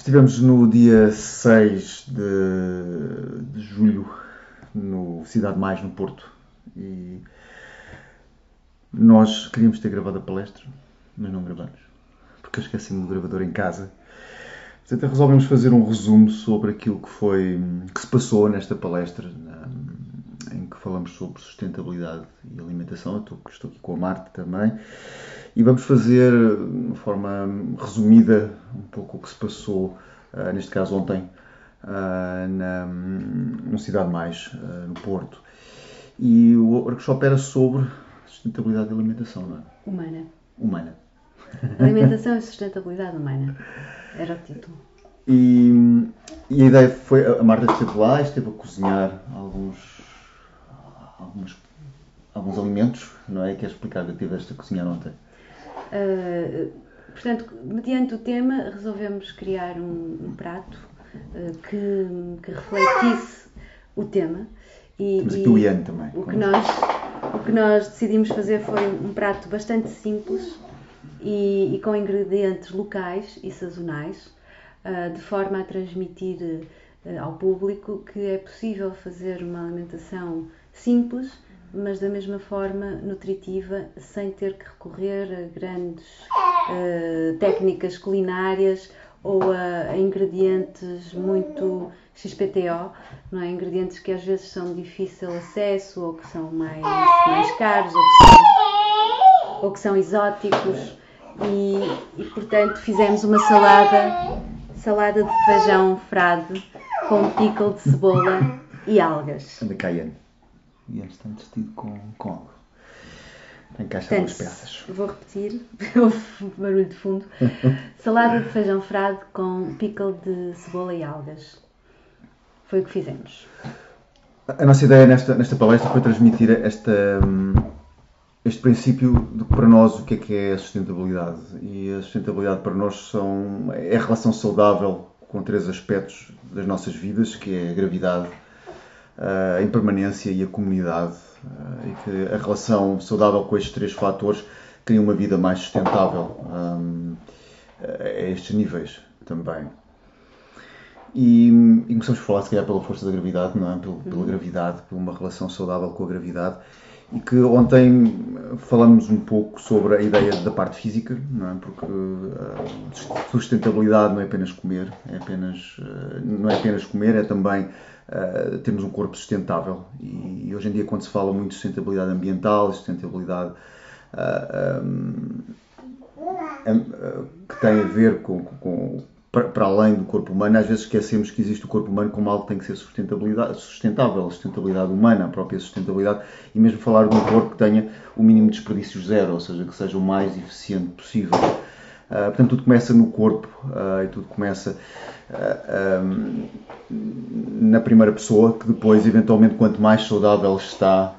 Estivemos no dia 6 de, de julho no Cidade Mais, no Porto. E nós queríamos ter gravado a palestra, mas não gravamos. Porque eu esqueci-me do gravador em casa. Portanto, resolvemos fazer um resumo sobre aquilo que foi que se passou nesta palestra, em que falamos sobre sustentabilidade e alimentação. Eu estou, estou aqui com a Marta também. E vamos fazer, de uma forma resumida, um pouco o que se passou, uh, neste caso ontem, uh, na, no Cidade Mais, uh, no Porto. E o workshop era sobre sustentabilidade e alimentação, não é? Humana. Humana. Alimentação e sustentabilidade humana. Era o título. E, e a ideia foi, a Marta esteve lá, esteve a cozinhar alguns, alguns, alguns alimentos, não é? Quer explicar que tiveste a cozinhar ontem? Uh, portanto, mediante o tema, resolvemos criar um, um prato uh, que, que, refletisse o tema. E, Temos aqui o Ian também. O que, nós, o que nós decidimos fazer foi um prato bastante simples e, e com ingredientes locais e sazonais, uh, de forma a transmitir ao público que é possível fazer uma alimentação simples mas da mesma forma nutritiva, sem ter que recorrer a grandes uh, técnicas culinárias ou a, a, ingredientes muito XPTO, não é? ingredientes que às vezes são de difícil acesso ou que são mais, mais caros ou que são, ou que são exóticos e, e portanto fizemos uma salada, salada de feijão frade com pickle de cebola e algas. Anda caiano e este está vestido com, com algo. Encaixa duas peças. Vou repetir, o barulho de fundo. Salada de feijão frade com pickle de cebola e algas. Foi o que fizemos. A nossa ideia nesta, nesta palestra foi transmitir esta, este princípio de que para nós o que é que é a sustentabilidade. E a sustentabilidade para nós são, é a relação saudável com três aspectos das nossas vidas, que é a gravidade, a impermanência e a comunidade, eh, e que a relação saudável com estes três fatores cria uma vida mais sustentável um, a estes níveis também. E, e, começamos a falar, se calhar, pela força da gravidade, não é? Pela, pela uhum. gravidade, por uma relação saudável com a gravidade. Que ontem falamos um pouco sobre a ideia da parte física, não é? Porque uh, sustentabilidade não é apenas comer, é apenas, uh, não é apenas comer, é também uh, termos um corpo sustentável. E, hoje em dia, quando se fala muito de sustentabilidade ambiental, sustentabilidade uh, um, que tem a ver com, com para além do corpo humano, às vezes esquecemos que existe o corpo humano como algo que tem que ser sustentável, a sustentabilidade humana, a própria sustentabilidade, e mesmo falar de um corpo que tenha o mínimo de desperdício zero, ou seja, que seja o mais eficiente possível. Uh, portanto, tudo começa no corpo uh, e tudo começa uh, um, na primeira pessoa, que depois, eventualmente, quanto mais saudável está,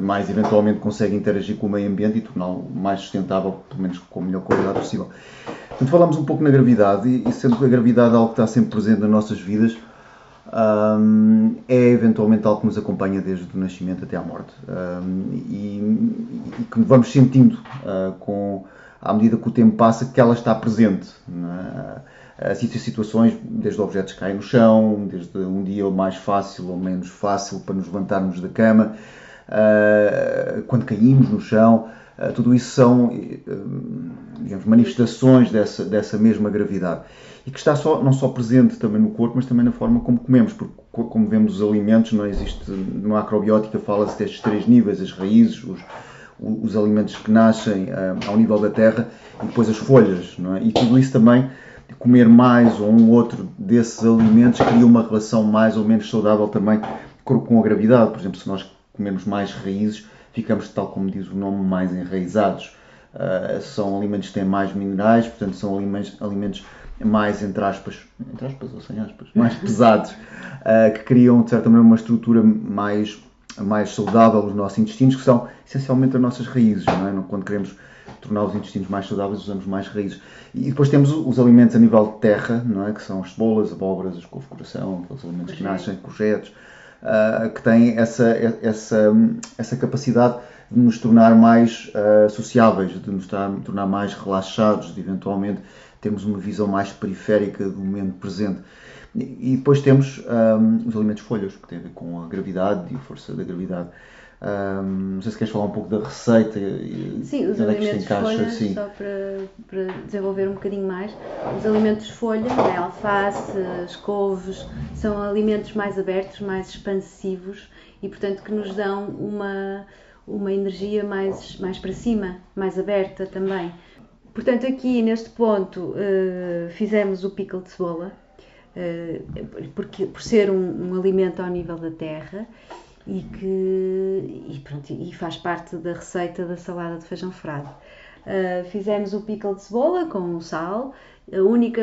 mais eventualmente consegue interagir com o meio ambiente e torná-lo mais sustentável, pelo menos com a melhor qualidade possível. Portanto, falamos um pouco na gravidade e, sendo que a gravidade é algo que está sempre presente nas nossas vidas, um, é eventualmente algo que nos acompanha desde o nascimento até à morte um, e, e, que vamos sentindo com à medida que o tempo passa, que ela está presente. É? As situações, desde objetos que caem no chão, desde um dia mais fácil ou menos fácil para nos levantarmos da cama, ah, quando caímos no chão, ah, tudo isso são ah, digamos, manifestações dessa, dessa mesma gravidade. E que está só, não só presente também no corpo, mas também na forma como comemos, porque como vemos os alimentos, não existe, no macrobiótica fala-se destes três níveis, as raízes, os, os alimentos que nascem uh, ao nível da terra e depois as folhas, não é? E tudo isso também, comer mais ou um outro desses alimentos cria uma relação mais ou menos saudável também com a gravidade. Por exemplo, se nós comermos mais raízes, ficamos, tal como diz o nome, mais enraizados. Uh, são alimentos que têm mais minerais, portanto, são alimentos, alimentos mais, entre aspas, entre aspas ou sem aspas, mais pesados, uh, que criam, de certa maneira, uma estrutura mais mais saudável os nossos intestinos, que são essencialmente as nossas raízes. Não é? Quando queremos tornar os intestinos mais saudáveis, usamos mais raízes. E depois temos os alimentos a nível de terra, não é? que são as cebolas, abóboras, as couve-coração, aqueles alimentos que nascem, courgettes, uh, que têm essa, essa, essa capacidade de nos tornar mais uh, sociáveis, de nos tornar, tornar mais relaxados, de eventualmente termos uma visão mais periférica do momento presente. E depois temos um, os alimentos folhas, que têm a ver com a gravidade e a força da gravidade. Um, não sei se queres falar um pouco da receita e Sim, os onde alimentos é que se encaixa. Folha, Sim. só para, para desenvolver um bocadinho mais. Os alimentos folha, né, alface, as couves, são alimentos mais abertos, mais expansivos e, portanto, que nos dão uma, uma energia mais, mais para cima, mais aberta também. Portanto, aqui neste ponto uh, fizemos o pickle de cebola, porque, por ser um, um alimento ao nível da terra e que e, pronto, e faz parte da receita da salada de feijão frado. Uh, fizemos o pickle de cebola com o sal. A única,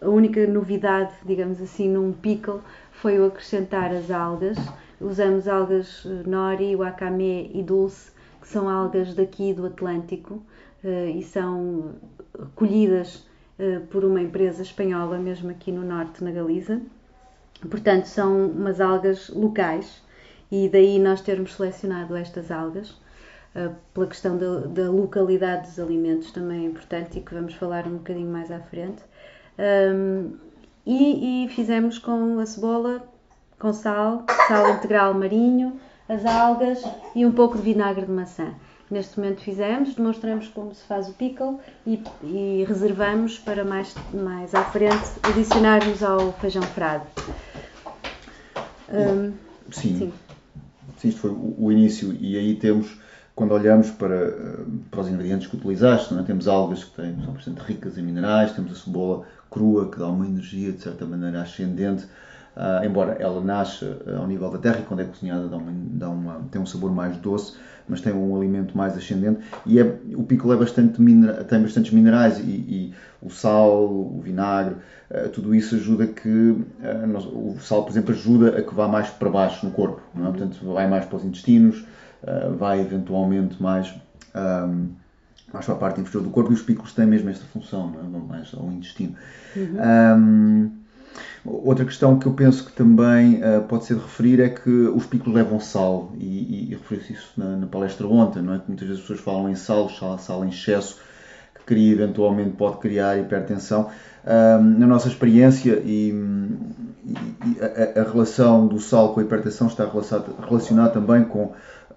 a única novidade, digamos assim, num pickle foi o acrescentar as algas. Usamos algas eh, nori, wakame e dulce, que são algas daqui do Atlântico uh, e são colhidas por uma empresa espanhola, mesmo aqui no norte, na Galiza. Portanto, são umas algas locais e daí nós termos selecionado estas algas uh, pela questão da, da, localidade dos alimentos também é importante e que vamos falar um bocadinho mais à frente. E, e, fizemos com a cebola, com sal, sal integral marinho, as algas e um pouco de vinagre de maçã. Neste momento fizemos, demonstramos como se faz o pickle e, e reservamos para mais, mais à frente adicionarmos ao feijão frado. Um, sim. sim isto foi o, o início, e aí temos, quando olhamos para, eh, para os ingredientes que utilizaste, é? temos algas que têm, são bastante ricas em minerais, temos a cebola crua, que dá uma energia de certa maneira ascendente, uh, embora ela nasça uh, ao nível da terra e quando é cozinhada dá uma, dá uma, tem um sabor mais doce, mas tem um alimento mais ascendente e é, o pickle é bastante minera, tem bastantes minerais e, e, o sal, o vinagre, uh, tudo isso ajuda que nós, o sal, por exemplo, ajuda a que vá mais para baixo no corpo, não é? portanto vai mais para os intestinos, vai eventualmente mais um, mais para a parte inferior do corpo e os picos têm mesmo esta função, não é? vão mais ao intestino. Uhum. Um, Outra questão que eu penso que também uh, pode ser de referir é que os picos levam sal, e, e, e referi-se isso na, na, palestra ontem, não é? Que muitas vezes as pessoas falam em sal, sal, sal em excesso, que cria, eventualmente pode criar hipertensão. Uh, na nossa experiência, e, e a, a, relação do sal com a hipertensão está relacionada também com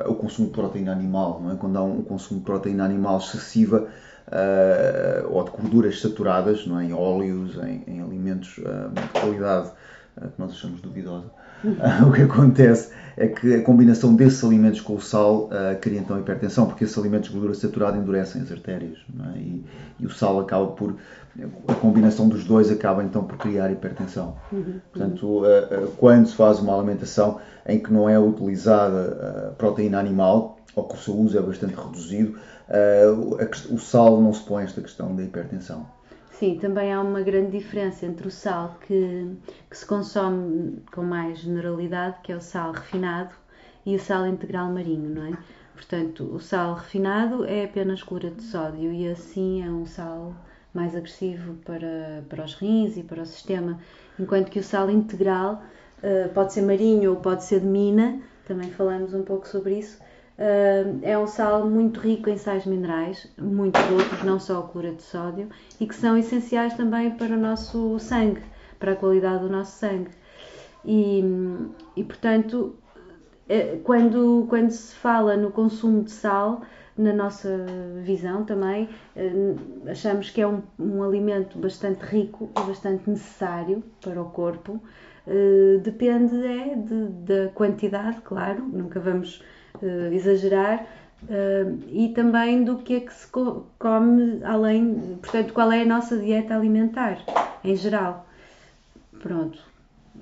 o consumo de proteína animal, não é? Quando há um consumo de proteína animal excessiva, ou de gorduras saturadas, não é? em óleos, em, em alimentos uh, de qualidade uh, que nós achamos duvidosa. o que acontece é que a combinação desses alimentos com o sal cria então hipertensão, porque esses alimentos de gordura saturada endurecem as artérias é? e, e, o sal acaba por. A combinação dos dois acaba então por criar hipertensão. Uhum. Portanto, quando se faz uma alimentação em que não é utilizada proteína animal, ou que o seu uso é bastante reduzido, uh, o sal não se põe esta questão da hipertensão. Sim, também há uma grande diferença entre o sal que, que se consome com mais generalidade, que é o sal refinado, e o sal integral marinho, não é? Portanto, o sal refinado é apenas cloreto de sódio e assim é um sal mais agressivo para, para os rins e para o sistema, enquanto que o sal integral uh, pode ser marinho ou pode ser de mina, também falamos um pouco sobre isso, Uh, é um sal muito rico em sais minerais, muito poucos, não só o cloreto de sódio, e que são essenciais também para o nosso sangue, para a qualidade do nosso sangue. E, e portanto, é, quando, quando se fala no consumo de sal, na nossa visão também, ah, achamos que é um, um alimento bastante rico e bastante necessário para o corpo. Uh, depende é de, da quantidade, claro, nunca vamos uh, exagerar, uh, e também do que é que se come além, portanto, qual é a nossa dieta alimentar em geral. Pronto.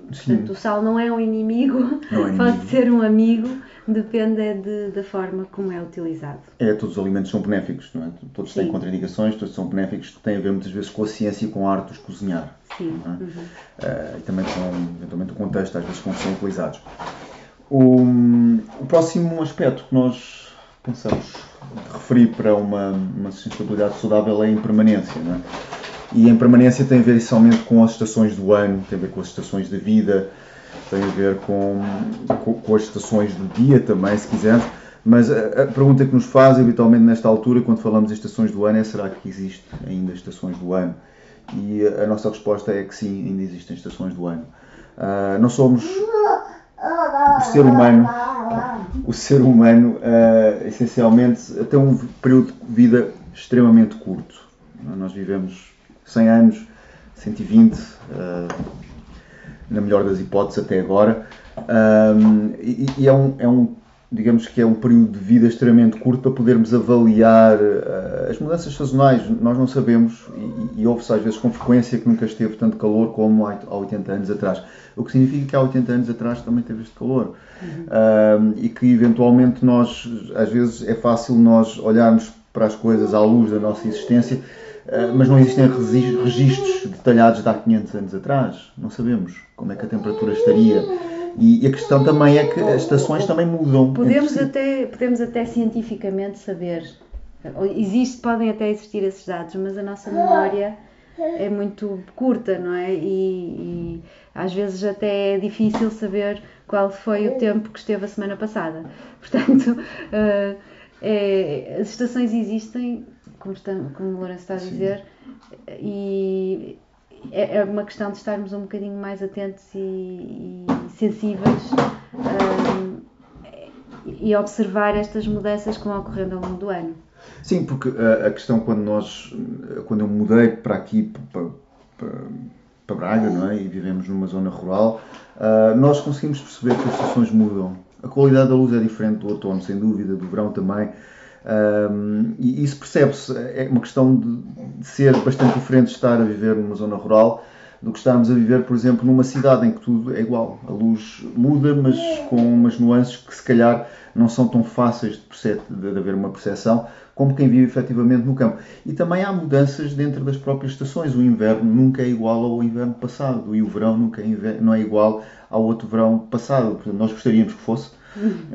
Portanto, Sim. o sal não é um inimigo, é inimigo. pode ser um amigo, depende é de, da forma como é utilizado. É, todos os alimentos são benéficos, não é? Todos Sim. têm contraindicações, todos são benéficos, têm a ver muitas vezes com a ciência e com a arte de cozinhar. Sim. É? Uhum. Uh, e também com, eventualmente, o contexto, às vezes, como são utilizados. O, o próximo aspecto que nós pensamos referir para uma, uma sustentabilidade saudável é a impermanência. Não é? E a impermanência tem a ver essencialmente com as estações do ano, tem a ver com as estações da vida, tem a ver com, com, com as estações do dia também, se quiser, Mas a, a, pergunta que nos faz habitualmente nesta altura, quando falamos de estações do ano, é será que existe ainda estações do ano? E a nossa resposta é que sim, ainda existem estações do ano. Uh, não somos o ser humano, o ser humano uh, essencialmente tem um período de vida extremamente curto. Nós vivemos 100 anos, 120, uh, na melhor das hipóteses até agora, e, e é, um, é um digamos que é um período de vida extremamente curto para podermos avaliar uh, as mudanças sazonais. Nós não sabemos, e, e ouve-se às vezes com frequência que nunca esteve tanto calor como há 80 anos atrás. O que significa que há 80 anos atrás também teve este calor. Uhum. Uh, e que eventualmente nós, às vezes, é fácil nós olharmos para as coisas à luz da nossa existência, uh, mas não existem registros detalhados de há 500 anos atrás. Não sabemos como é que a temperatura estaria e, a questão também é que as estações também mudam. Podemos, até, podemos até cientificamente saber. Existe, podem até existir esses dados, mas a nossa memória é muito curta, não é? E, e, às vezes até é difícil saber qual foi o tempo que esteve a semana passada. Portanto, uh, é, as estações existem, como, estamos, como o Lourenço está a dizer, Sim. e é, é uma questão de estarmos um bocadinho mais atentos e, e sensíveis e observar estas mudanças que vão ocorrendo ao longo do ano. Sim, porque a, a questão quando nós, quando eu mudei para aqui, para, para, para Braga, não é? E vivemos numa zona rural, uh, nós conseguimos perceber que as estações mudam. A qualidade da luz é diferente do outono, sem dúvida, do verão também. Um, e isso percebe-se, é uma questão de, de, ser bastante diferente estar a viver numa zona rural do que estarmos a viver, por exemplo, numa cidade em que tudo é igual. A luz muda, mas com umas nuances que se calhar não são tão fáceis de, de, haver uma percepção como quem vive efetivamente no campo. E também há mudanças dentro das próprias estações. O inverno nunca é igual ao inverno passado e o verão nunca é, não é igual ao outro verão passado. Portanto, nós gostaríamos que fosse,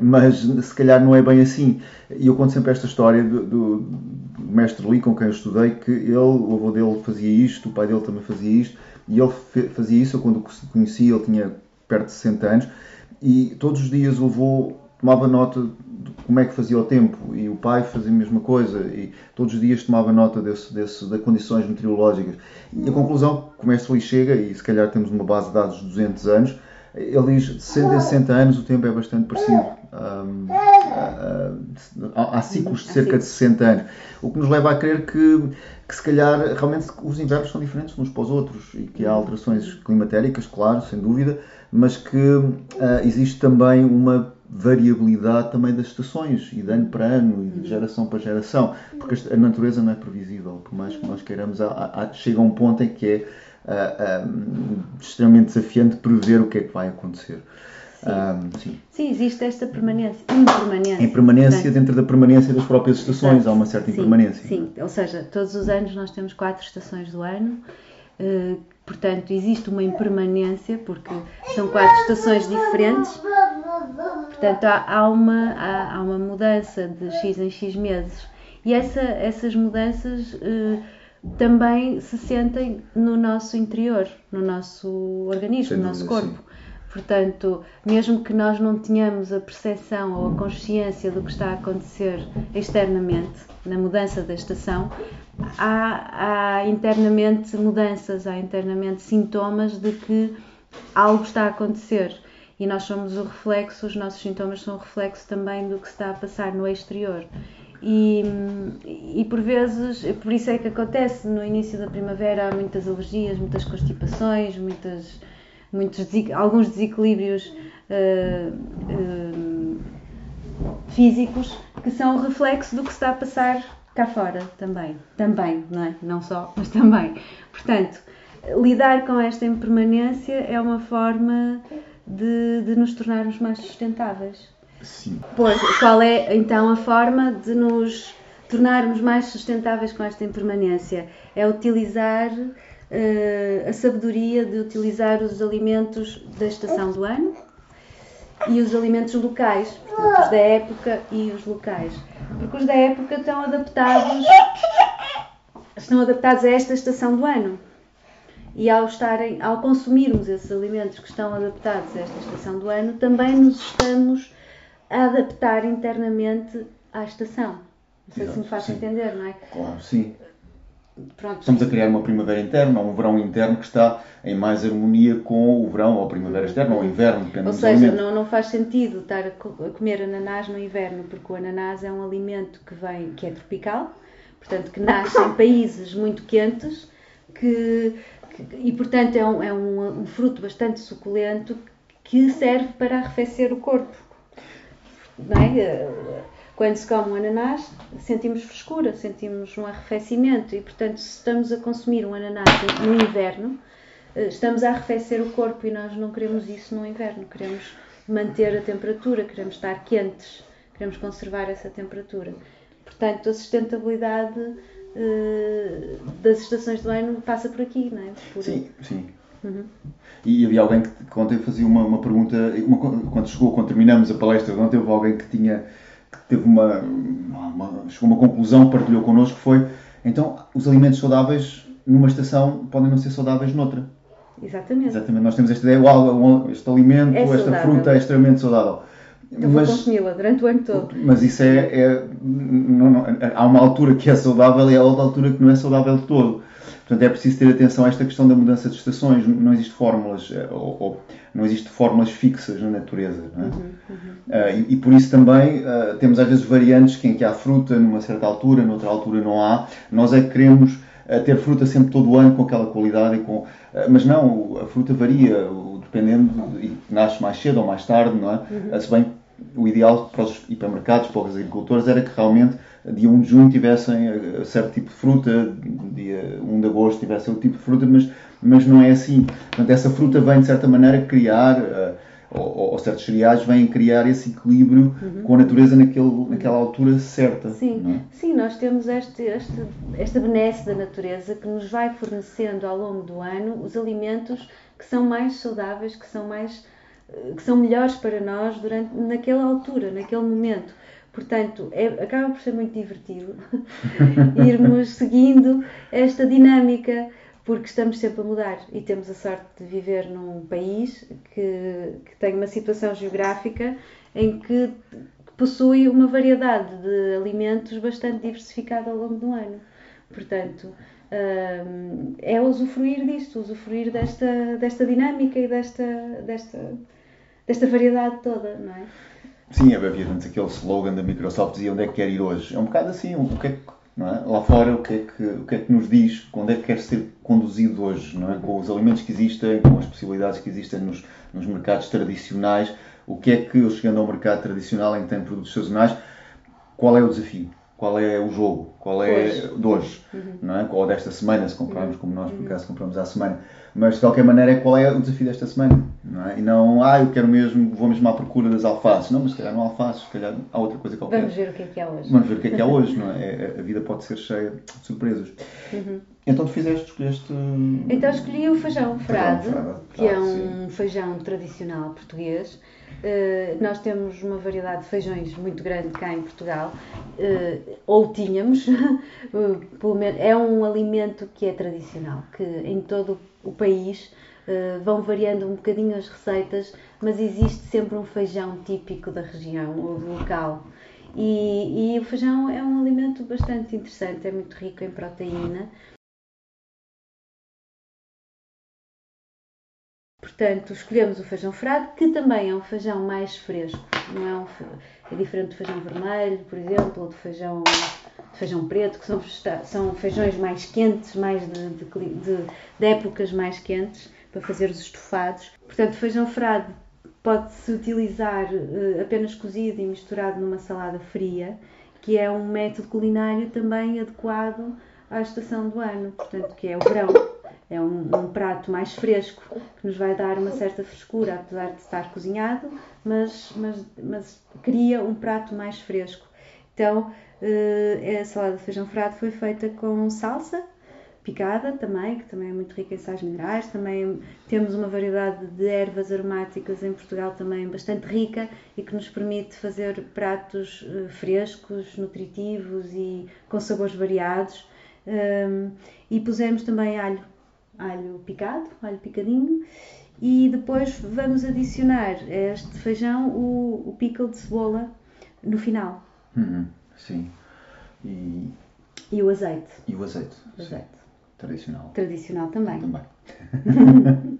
mas se calhar não é bem assim. E eu conto sempre esta história do, do, do mestre Lee, com quem eu estudei, que ele, o avô dele fazia isto, o pai dele também fazia isto, e ele fazia isso, eu quando conheci, ele tinha perto de 60 anos, e todos os dias o avô tomava nota de como é que fazia o tempo, e o pai fazia a mesma coisa, e todos os dias tomava nota desse, desse, das condições meteorológicas. E a conclusão, como este Lee chega, e se calhar temos uma base de dados de 200 anos, ele diz de 60 a 60 anos o tempo é bastante parecido. Um, há, há ciclos de cerca de 60 anos. O que nos leva a crer que, que se calhar realmente os invernos são diferentes uns para os outros e que há alterações climatéricas, claro, sem dúvida, mas que uh, existe também uma variabilidade também das estações e de ano para ano e de geração para geração, porque a natureza não é previsível, por mais que nós queiramos, há, há, chega a um ponto em que é uh, um, extremamente desafiante prever o que é que vai acontecer. Sim. Um, sim. sim. existe esta permanência, impermanência. Impermanência dentro da permanência das próprias estações, Exato. há uma certa impermanência. Sim, ou seja, todos os anos nós temos quatro estações do ano, uh, portanto existe uma impermanência, porque são quatro estações diferentes, portanto há, há uma, há, há, uma mudança de X em X meses. E essa, essas mudanças. Uh, também se sentem no nosso interior, no nosso organismo, no nosso corpo. Sim. Portanto, mesmo que nós não tenhamos a percepção ou a consciência do que está a acontecer externamente, na mudança da estação, há, há internamente mudanças, há internamente sintomas de que algo está a acontecer. E nós somos o reflexo, os nossos sintomas são o reflexo também do que está a passar no exterior. E, e por vezes, por isso é que acontece no início da primavera há muitas alergias, muitas constipações, muitas, muitos, alguns desequilíbrios uh, uh, físicos que são o reflexo do que está a passar cá fora também. Também, não é? Não só, mas também. Portanto, lidar com esta impermanência é uma forma de, de nos tornarmos mais sustentáveis. Sim. Pois, qual é então a forma de nos tornarmos mais sustentáveis com esta impermanência? É utilizar uh, a sabedoria de utilizar os alimentos da estação do ano e os alimentos locais, portanto, os da época e os locais. Porque os da época estão adaptados, estão adaptados a esta estação do ano. E ao, estarem, ao consumirmos esses alimentos que estão adaptados a esta estação do ano, também nos estamos a adaptar internamente à estação. Não sei Exato, se me faço sim. entender, não é? Claro, sim. Pronto. Estamos a criar uma primavera interna, um verão interno que está em mais harmonia com o verão ou a primavera externa ou o inverno, depende Ou seja, não, não faz sentido estar a comer ananás no inverno, porque o ananás é um alimento que vem, que é tropical, portanto que nasce em países muito quentes, que, que- e portanto é, um, é um, um fruto bastante suculento que serve para arrefecer o corpo. É? Eh, Quando se come um ananás, sentimos frescura, sentimos um arrefecimento e, portanto, se estamos a consumir um ananás no inverno, eh, estamos a arrefecer o corpo e nós não queremos isso no inverno. Queremos manter a temperatura, queremos estar quentes, queremos conservar essa temperatura. Portanto, a sustentabilidade eh, das estações do ano passa por aqui, não é? Por- Sim, sim. Uhum. E havia alguém que, que ontem fazia uma, uma pergunta, uma quando chegou, quando terminamos a palestra, ontem houve alguém que tinha, que teve uma, uma, chegou a uma conclusão, partilhou connosco, foi, então, os alimentos saudáveis numa estação podem não ser saudáveis noutra. Exatamente. Exatamente, nós temos esta ideia, uau, este alimento, É esta fruta é extremamente saudável. Eu vou consumi-la durante o ano todo. Mas isso é. é- não- não- há uma altura que é saudável e há outra altura que não é saudável de todo. Portanto, é preciso ter atenção a esta questão da mudança de estações. Não existe fórmulas, eh, ou, ou não existe fórmulas fixas na natureza. É? Ah, e, e por isso também ah, temos às vezes variantes que em que há fruta numa certa altura, noutra altura não há. Nós é que queremos ah, ter fruta sempre todo o ano com aquela qualidade, e com, mas não, a fruta varia, dependendo, e nasce mais cedo ou mais tarde, não é? Ah, Se bem o ideal para os hipermercados, para os agricultores, era que realmente dia 1 de junho tivessem eh, certo tipo de fruta, dia 1 de agosto tivessem outro tipo de fruta, mas, mas não é assim. Portanto, essa fruta vem, de certa maneira, criar, eh, ou, ou certos cereais vêm criar esse equilíbrio com a natureza naquele, naquela altura certa. Sim, é? sim, nós temos este, este, esta benesse da natureza que nos vai fornecendo ao longo do ano os alimentos que são mais saudáveis, que são mais eh, que são melhores para nós durante naquela altura, naquele momento. Portanto, é, acaba por ser muito divertido irmos seguindo esta dinâmica, porque estamos sempre a mudar e temos a sorte de viver num país que, que tem uma situação geográfica em que possui uma variedade de alimentos bastante diversificada ao longo do ano. Portanto, hum, é usufruir disto, usufruir desta, desta dinâmica e desta, desta, desta variedade toda, não é? Sim, havia antes aquele slogan da Microsoft dizia onde é que quer ir hoje. É um bocado assim, o que é que, é? lá fora o que, é que, o que é que nos diz, onde é que quer ser conduzido hoje, não é? com os alimentos que existem, com as possibilidades que existem nos, nos mercados tradicionais, o que é que, eu chegando ao mercado tradicional em que tem produtos sazonais, qual é o desafio? Qual é o jogo? Qual é Hoje. de hoje? Não é? Ou desta semana, se comprarmos, como nós por acaso compramos à semana. Mas de qualquer maneira, qual é o desafio desta semana? Não é? E não, ah, eu quero mesmo, vou mesmo à procura das alfaces. Não, mas se calhar não há alfaces, se calhar há outra coisa qualquer. Vamos ver o que é que há hoje. Vamos ver o que é que há hoje, não é? É- A vida pode ser cheia de surpresas. Então tu fizeste, escolheste. Então escolhi o feijão frade, frade, que é um feijão tradicional português. Eh, nós temos uma variedade de feijões muito grande cá em Portugal, eh, ou tínhamos, eh, é um alimento que é tradicional, que em todo o país vão variando um bocadinho as receitas, mas existe sempre um feijão típico da região ou do local. E, e o feijão é um alimento bastante interessante, é muito rico em proteína. Portanto, escolhemos o feijão frade, que também é um feijão mais fresco. Não é, um, é diferente do feijão vermelho, por exemplo, ou do feijão, do feijão preto, que são, são feijões mais quentes, mais de, de de- de épocas mais quentes, para fazer os estofados. Portanto, feijão frade pode-se utilizar eh, apenas cozido e misturado numa salada fria, que é um método culinário também adequado à estação do ano, portanto, que é o verão. É um, um prato mais fresco que nos vai dar uma certa frescura, apesar de estar cozinhado, mas, mas, mas cria um prato mais fresco. Então, eh, a salada de feijão frado foi feita com salsa picada também, que também é muito rica em sais minerais. Também temos uma variedade de ervas aromáticas em Portugal também bastante rica e que nos permite fazer pratos eh, frescos, nutritivos e com sabores variados. Um, e pusemos também alho, alho picado, alho picadinho, e depois vamos adicionar a este feijão o, o pickle de cebola no final. Uhum, sim. E, E o azeite. e o azeite. O azeite. Tradicional. Tradicional também. Também.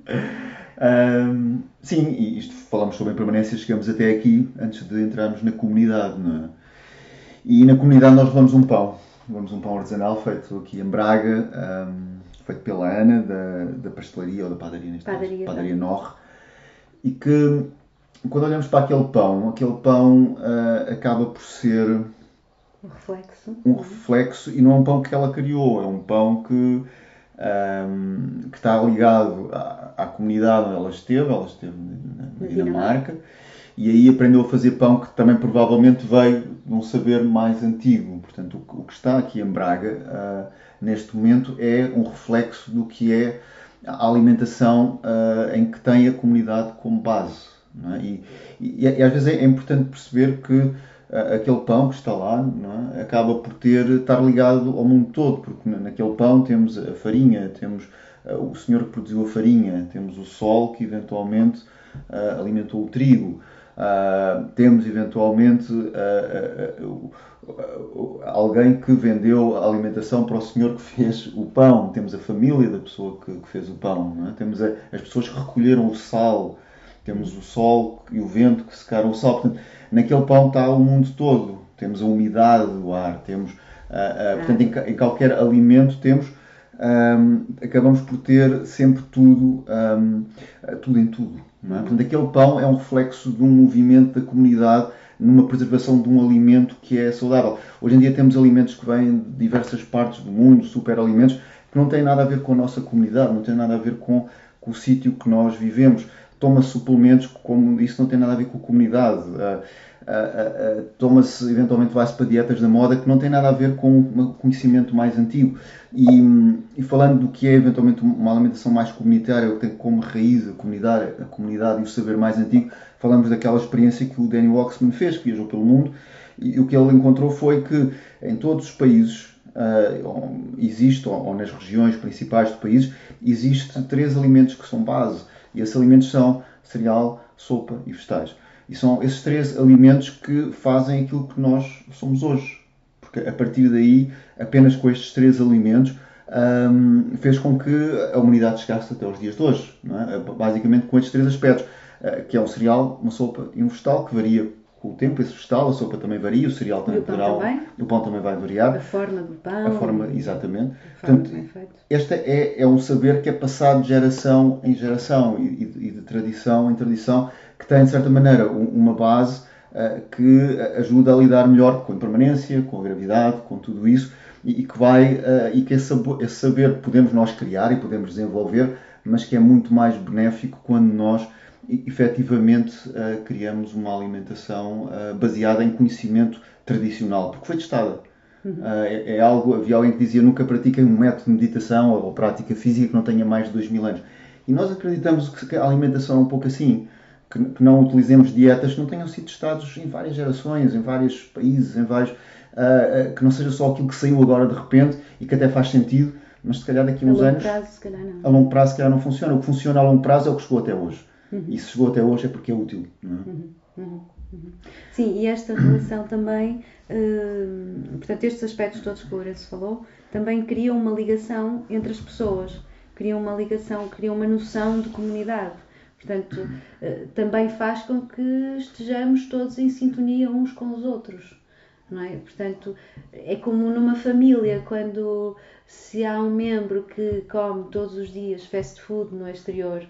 Ahm, sim, e isto falamos sobre impermanência, chegamos até aqui antes de entrarmos na comunidade, não é? E na comunidade nós levamos um pão. Levamos um pão artesanal feito aqui em Braga, ahm, feito pela Ana, da, da pastelaria ou da padaria, neste Padaria caso, padaria Norre. E que quando olhamos para aquele pão, aquele pão ah, acaba por ser O reflexo. um reflexo e não é um pão que ela criou, é um pão que, ahm, que está ligado à, à comunidade onde ela esteve, ela esteve na, na Na Dinamarca, e aí aprendeu a fazer pão que também provavelmente veio de um saber mais antigo. Portanto, o, que- está aqui em Braga, ah, neste momento, é um reflexo do que é a alimentação ah, em que tem a comunidade como base. é? E, e- e às vezes é, é importante perceber que ah, aquele pão que está lá é? acaba por ter, estar ligado ao mundo todo, porque na- naquele pão temos a farinha, temos o senhor que produziu a farinha, temos o sol que eventualmente alimentou o trigo, ah, temos eventualmente o- o- alguém que vendeu a alimentação para o senhor que fez o pão, temos a família da pessoa que, que fez o pão, é? temos a- as pessoas que recolheram o sal, temos o sol e o vento que secaram o sal. Portanto, naquele pão está o mundo todo. Temos a umidade do ar, temos, ah, portanto, em, em qualquer alimento temos, ahm, acabamos por ter sempre tudo, ahm, tudo em tudo. Não é? Portanto, aquele pão é um reflexo de um movimento da comunidade numa preservação de um alimento que é saudável. Hoje em dia temos alimentos que vêm de diversas partes do mundo, superalimentos, que não têm nada a ver com a nossa comunidade, não têm nada a ver com, com o sítio que nós vivemos. Toma suplementos, como isso não tem nada a ver com a comunidade. Toma-se, eventualmente, vai-se para dietas da moda que não tem nada a ver com um conhecimento mais antigo. E, e falando do que é, eventualmente, uma alimentação mais comunitária, que tem como raiz a comunidade, a comunidade e o saber mais antigo, falamos daquela experiência que o Danny Waxman fez, que viajou pelo mundo, e o que ele encontrou foi que em todos os países ah, existe, ou, ou nas regiões principais do país, existe três alimentos que são base. E esses alimentos são cereal, sopa e vegetais. E são esses três alimentos que fazem aquilo que nós somos hoje. Porque a partir daí, apenas com estes três alimentos, hum, fez com que a humanidade chegasse até os dias de hoje. É? Basicamente com estes três aspectos, eh, que é um cereal, uma sopa e um vegetal, que varia com o tempo, esse vegetal, a sopa também varia, o cereal também poderá, o pão também vai variar, A forma do pão. a forma, exatamente. a forma Portanto, é este é, é um saber que é passado de geração em geração e, e- de tradição em tradição, que tem, de certa maneira, um- uma base ah, que ajuda a lidar melhor com a impermanência, com a gravidade, com tudo isso, e, e que vai, ah, e que esse, esse saber podemos nós criar e podemos desenvolver, mas que é muito mais benéfico quando nós e- efetivamente ah, criamos uma alimentação ah, baseada em conhecimento tradicional, porque foi testada. Ah, é, é algo, havia alguém que dizia nunca pratiquem um método de meditação ou, prática física que não tenha mais de dois mil anos. E nós acreditamos que a alimentação é um pouco assim, que, que não utilizemos dietas que não tenham sido testados em várias gerações, em vários países, em vários, que não seja só aquilo que saiu agora de repente e que até faz sentido, mas se calhar daqui a A uns longo anos, prazo, a longo prazo, se calhar não funciona. O que funciona a longo prazo é o que chegou até hoje. E se chegou até hoje é porque é útil. Não é? Sim, e esta relação também, hum, portanto, estes aspectos todos que o Lourenço falou, também criam uma ligação entre as pessoas, criam uma ligação, criam uma noção de comunidade. Portanto, eh, também faz com que estejamos todos em sintonia uns com os outros. Não é? Portanto, é como numa família, quando se há um membro que come todos os dias fast food no exterior,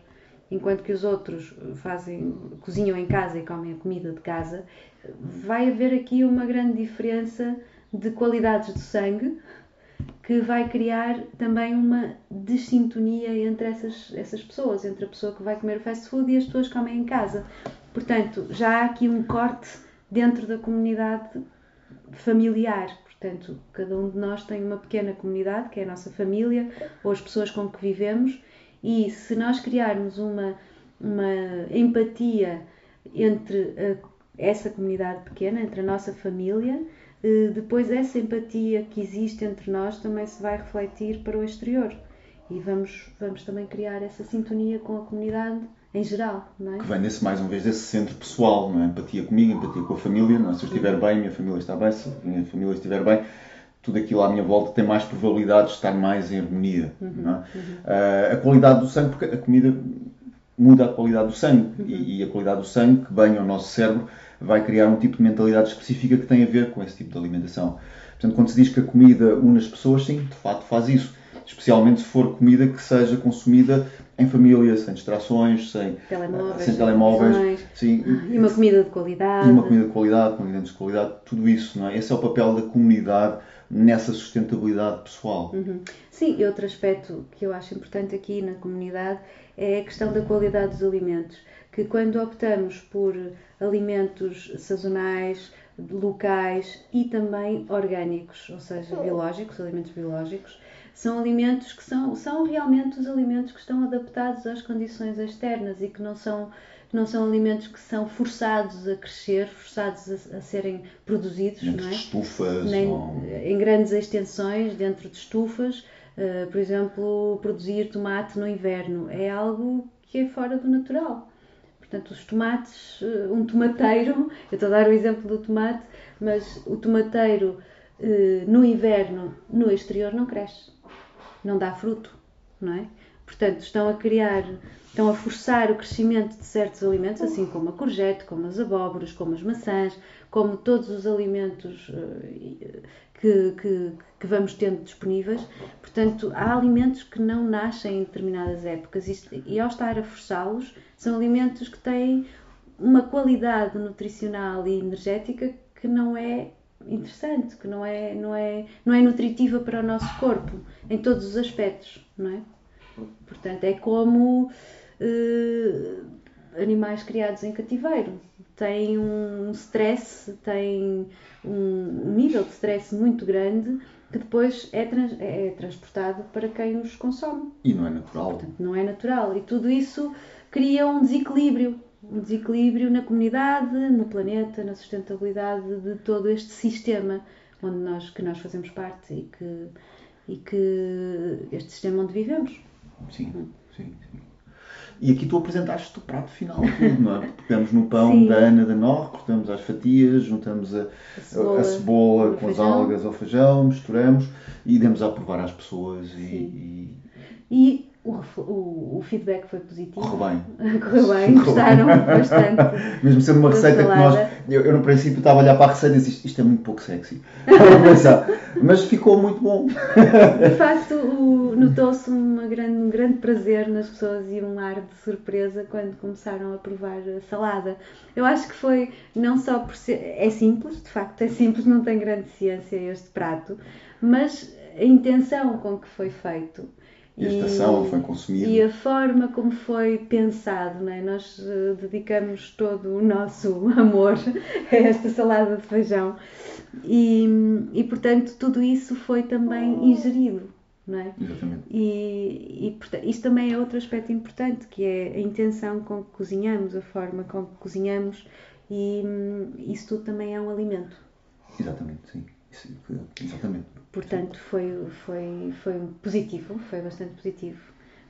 enquanto que os outros fazem, cozinham em casa e comem a comida de casa, vai haver aqui uma grande diferença de qualidades de sangue que vai criar também uma desintonia entre essas, essas pessoas, entre a pessoa que vai comer fast food e as pessoas que comem em casa. Portanto, já há aqui um corte dentro da comunidade familiar. Portanto, cada um de nós tem uma pequena comunidade, que é a nossa família, ou as pessoas com que vivemos, e se nós criarmos uma, uma empatia entre a- essa comunidade pequena, entre a nossa família, eh, depois essa empatia que existe entre nós também se vai refletir para o exterior. e vamos, vamos também criar essa sintonia com a comunidade em geral, não é? Que vem desse, mais uma vez desse centro pessoal, não é? empatia comigo, empatia com a família, não é? se eu estiver bem, minha família está bem, se a minha família estiver bem, tudo aquilo à minha volta tem mais probabilidade de estar mais em harmonia. Uhum, é? uhum. Uh, a qualidade do sangue, porque a comida muda a qualidade do sangue uhum. e, e, a qualidade do sangue que vem ao nosso cérebro vai criar um tipo de mentalidade específica que tem a ver com esse tipo de alimentação. Portanto, quando se diz que a comida une as pessoas, sim, de facto faz isso. Especialmente se for comida que seja consumida em família, sem distrações, sem telemóveis, sem telemóveis sim, e uma comida de qualidade. E uma comida de qualidade, com ingredientes de qualidade, tudo isso, não é? Esse é o papel da comunidade nessa sustentabilidade pessoal. Uhum. Sim, e outro aspecto que eu acho importante aqui na comunidade é a questão da qualidade dos alimentos. Que quando optamos por alimentos sazonais, locais e também orgânicos, ou seja, biológicos, alimentos biológicos, são alimentos que são, são realmente os alimentos que estão adaptados às condições externas e que não são não são alimentos que são forçados a crescer, forçados a, a serem produzidos, dentro não é? de estufas, Nem, ou... em grandes extensões, dentro de estufas. Uh, por exemplo, produzir tomate no inverno é algo que é fora do natural. Portanto, os tomates, uh, um tomateiro, eu estou a dar o exemplo do tomate, mas o tomateiro uh, no inverno, no exterior, não cresce, não dá fruto, não é? Portanto, estão a criar estão a forçar o crescimento de certos alimentos, assim como a courgette, como as abóboras, como as maçãs, como todos os alimentos eh, que, que, que, vamos tendo disponíveis. Portanto, há alimentos que não nascem em determinadas épocas e, ao estar a forçá-los, são alimentos que têm uma qualidade nutricional e energética que não é interessante, que não é, não é, não é nutritiva para o nosso corpo, em todos os aspectos, não é? Portanto, é como uh, animais criados em cativeiro. Têm um stress, têm um nível de stress muito grande que depois é, trans, é transportado para quem os consome. E não é natural. Portanto, não é natural. E tudo isso cria um desequilíbrio. Um desequilíbrio na comunidade, no planeta, na sustentabilidade de todo este sistema onde nós, que nós fazemos parte e que, e que este sistema onde vivemos. Sim, sim, sim. E aqui tu apresentaste o prato final, tudo, não é? Pegamos no pão Sim. da Ana da Nor, cortamos as fatias, juntamos a, a cebola, a cebola com as algas ao feijão, misturamos e demos a provar às pessoas. E, e... e o, o, o, feedback foi positivo. Correu bem. Correu bem, gostaram bastante. Mesmo sendo uma receita que nós. Eu, eu, no princípio estava a olhar para a receita e disse isto é muito pouco sexy. Mas ficou muito bom. De facto, notou-se grande, um grande prazer nas pessoas e um ar de surpresa quando começaram a provar a salada. Eu acho que foi não só por ser. É simples, de facto, é simples, não tem grande ciência este prato, mas a intenção com que foi feito e a estação foi consumida. E a forma como foi pensado, não é? Nós uh, dedicamos todo o nosso amor a esta salada de feijão e, e portanto tudo isso foi também ingerido. Não é? Exatamente. E, e portanto, isso também é outro aspecto importante, que é a intenção com que cozinhamos, a forma com que cozinhamos, e hum, isso tudo também é um alimento. Exatamente, sim. Isso, exatamente. Portanto, foi, foi, foi positivo, foi bastante positivo.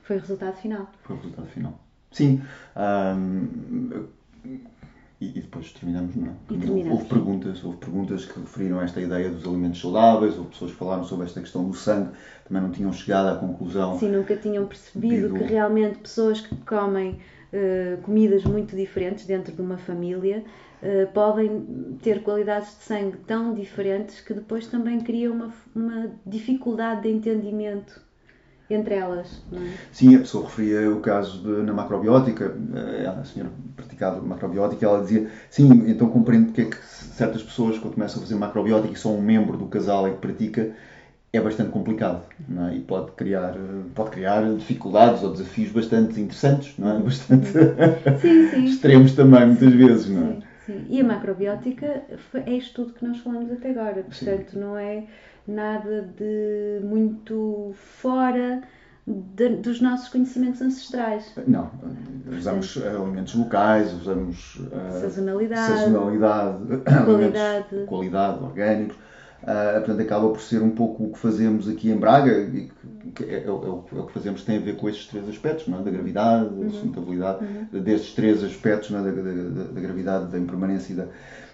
Foi o resultado final. Foi o resultado final. Sim. Um, e, e, depois terminamos, não é? Terminamos. Houve perguntas, houve perguntas que referiram a esta ideia dos alimentos saudáveis, houve pessoas que falaram sobre esta questão do sangue, também não tinham chegado à conclusão. Sim, nunca tinham percebido do... que realmente pessoas que comem uh, comidas muito diferentes dentro de uma família uh, podem ter qualidades de sangue tão diferentes que depois também criam uma, uma dificuldade de entendimento entre elas. Não é? Sim, a pessoa referia o caso de, na macrobiótica, eh, a senhora praticava macrobiótica, ela dizia, sim, então compreendo porque é que certas pessoas, quando começam a fazer macrobiótica e são um membro do casal e que pratica, é bastante complicado é? e pode criar, pode criar dificuldades ou desafios bastante interessantes, não é? Bastante sim, sim. extremos também, muitas vezes, não é? Sim, sim. E a macrobiótica é isto tudo que nós falamos até agora, portanto, não é nada de muito fora de, dos nossos conhecimentos ancestrais. Não, usamos Portanto, alimentos locais, usamos uh, sazonalidade, sazonalidade qualidade, qualidade orgânicos. Uh, portanto, acaba por ser um pouco o que fazemos aqui em Braga, e que é, é, é, o, é, o, que fazemos tem a ver com estes três aspectos, não é? da gravidade, da uhum. sustentabilidade, uhum. destes três aspectos, não é? da, da, da, gravidade, da impermanência e da,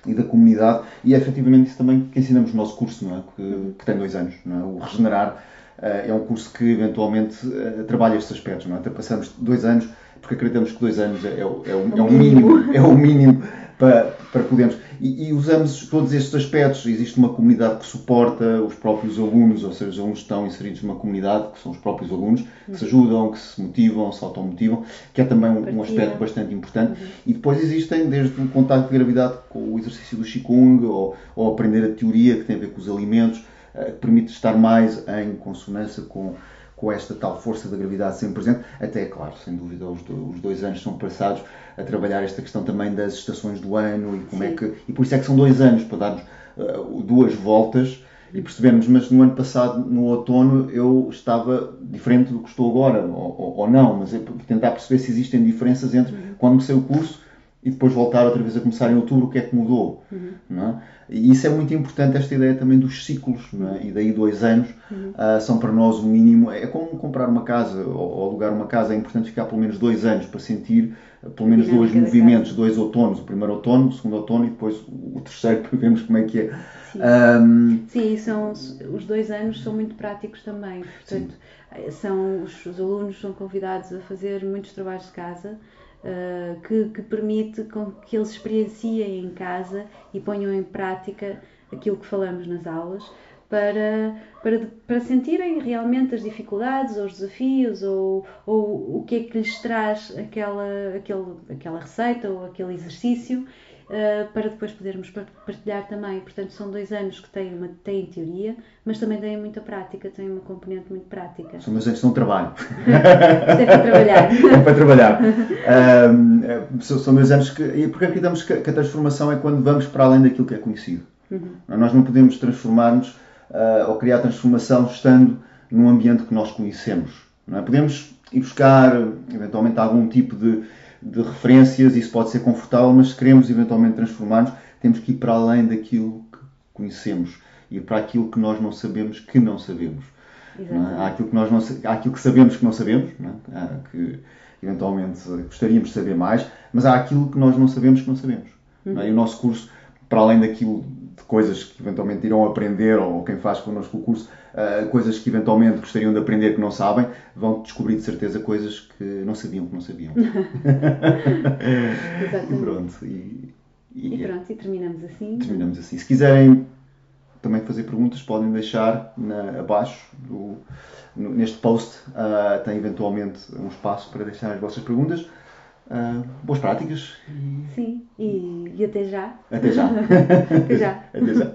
e da comunidade. E é efetivamente isso também que ensinamos no nosso curso, não é? que, uhum. que tem dois anos. Não é? O Regenerar uh, é um curso que eventualmente uh, trabalha estes aspectos. Não é? Até passamos dois anos, porque acreditamos que dois anos é, é, o, é o mínimo, é o mínimo para, para podermos. E, e, usamos todos estes aspectos. Existe uma comunidade que suporta os próprios alunos, ou seja, os alunos estão inseridos numa comunidade, que são os próprios alunos, que se ajudam, que se motivam, se automotivam, que é também um, um aspecto bastante importante. Uhum. E depois existem desde o contacto de gravidade com o exercício do Qigong, ou, ou aprender a teoria que tem a ver com os alimentos, uh, que permite estar mais em consonância com com esta tal força da gravidade sempre presente, até, claro, sem dúvida, os, os dois anos são passados a trabalhar esta questão também das estações do ano e como é Sim. é que. E por isso é que são dois anos, para darmos uh, duas voltas e percebermos, mas no ano passado, no outono, eu estava diferente do que estou agora, ou, ou, ou não, mas é tentar perceber se existem diferenças entre uhum. quando comecei o curso e depois voltar outra vez a começar em outubro, o que é que mudou. Uhum. Não é? E isso é muito importante, esta ideia também dos ciclos, não é? e daí dois anos uhum. uh, são para nós o mínimo. É como comprar uma casa ou, alugar uma casa, é importante ficar pelo menos dois anos para sentir uh, pelo menos dois movimentos, dois outonos, o primeiro outono, o segundo outono e depois o terceiro para vermos como é que é. Sim, um... Sim são, os dois anos são muito práticos também, portanto, são, os, os alunos são convidados a fazer muitos trabalhos de casa uh, que, que, permite que eles experienciem em casa e ponham em prática aquilo que falamos nas aulas para, para, para sentirem realmente as dificuldades ou os desafios ou, ou o que é que lhes traz aquela, aquele, aquela receita ou aquele exercício para depois podermos partilhar também. Portanto, são dois anos que têm, uma, têm teoria, mas também têm muita prática, têm uma componente muito prática. São dois anos que são trabalho. é para trabalhar. é para trabalhar. Um, são dois anos que. E porque acreditamos que, que a transformação é quando vamos para além daquilo que é conhecido. Uhum. Nós não podemos transformar-nos uh, ou criar transformação estando num ambiente que nós conhecemos. Não é? Podemos ir buscar, eventualmente, algum tipo de de referências, isso pode ser confortável, mas se queremos eventualmente transformar-nos, temos que ir para além daquilo que conhecemos e para aquilo que nós não sabemos que não sabemos. Não é? há, aquilo que nós não, há aquilo que sabemos que não sabemos, não é? que eventualmente gostaríamos de saber mais, mas há aquilo que nós não sabemos que não sabemos. Uhum. Não é? E o nosso curso, para além daquilo de coisas que eventualmente irão aprender, ou quem faz connosco o curso, uh, coisas que eventualmente gostariam de aprender que não sabem, vão descobrir de certeza coisas que não sabiam que não sabiam. Exatamente. E pronto. E, e, e pronto, e terminamos assim. Terminamos assim. Se quiserem também fazer perguntas, podem deixar na, abaixo do, no, neste post. Uh, tem eventualmente um espaço para deixar as vossas perguntas. Uh, boas práticas. Sim, e, e até já. Até já. até já. até já.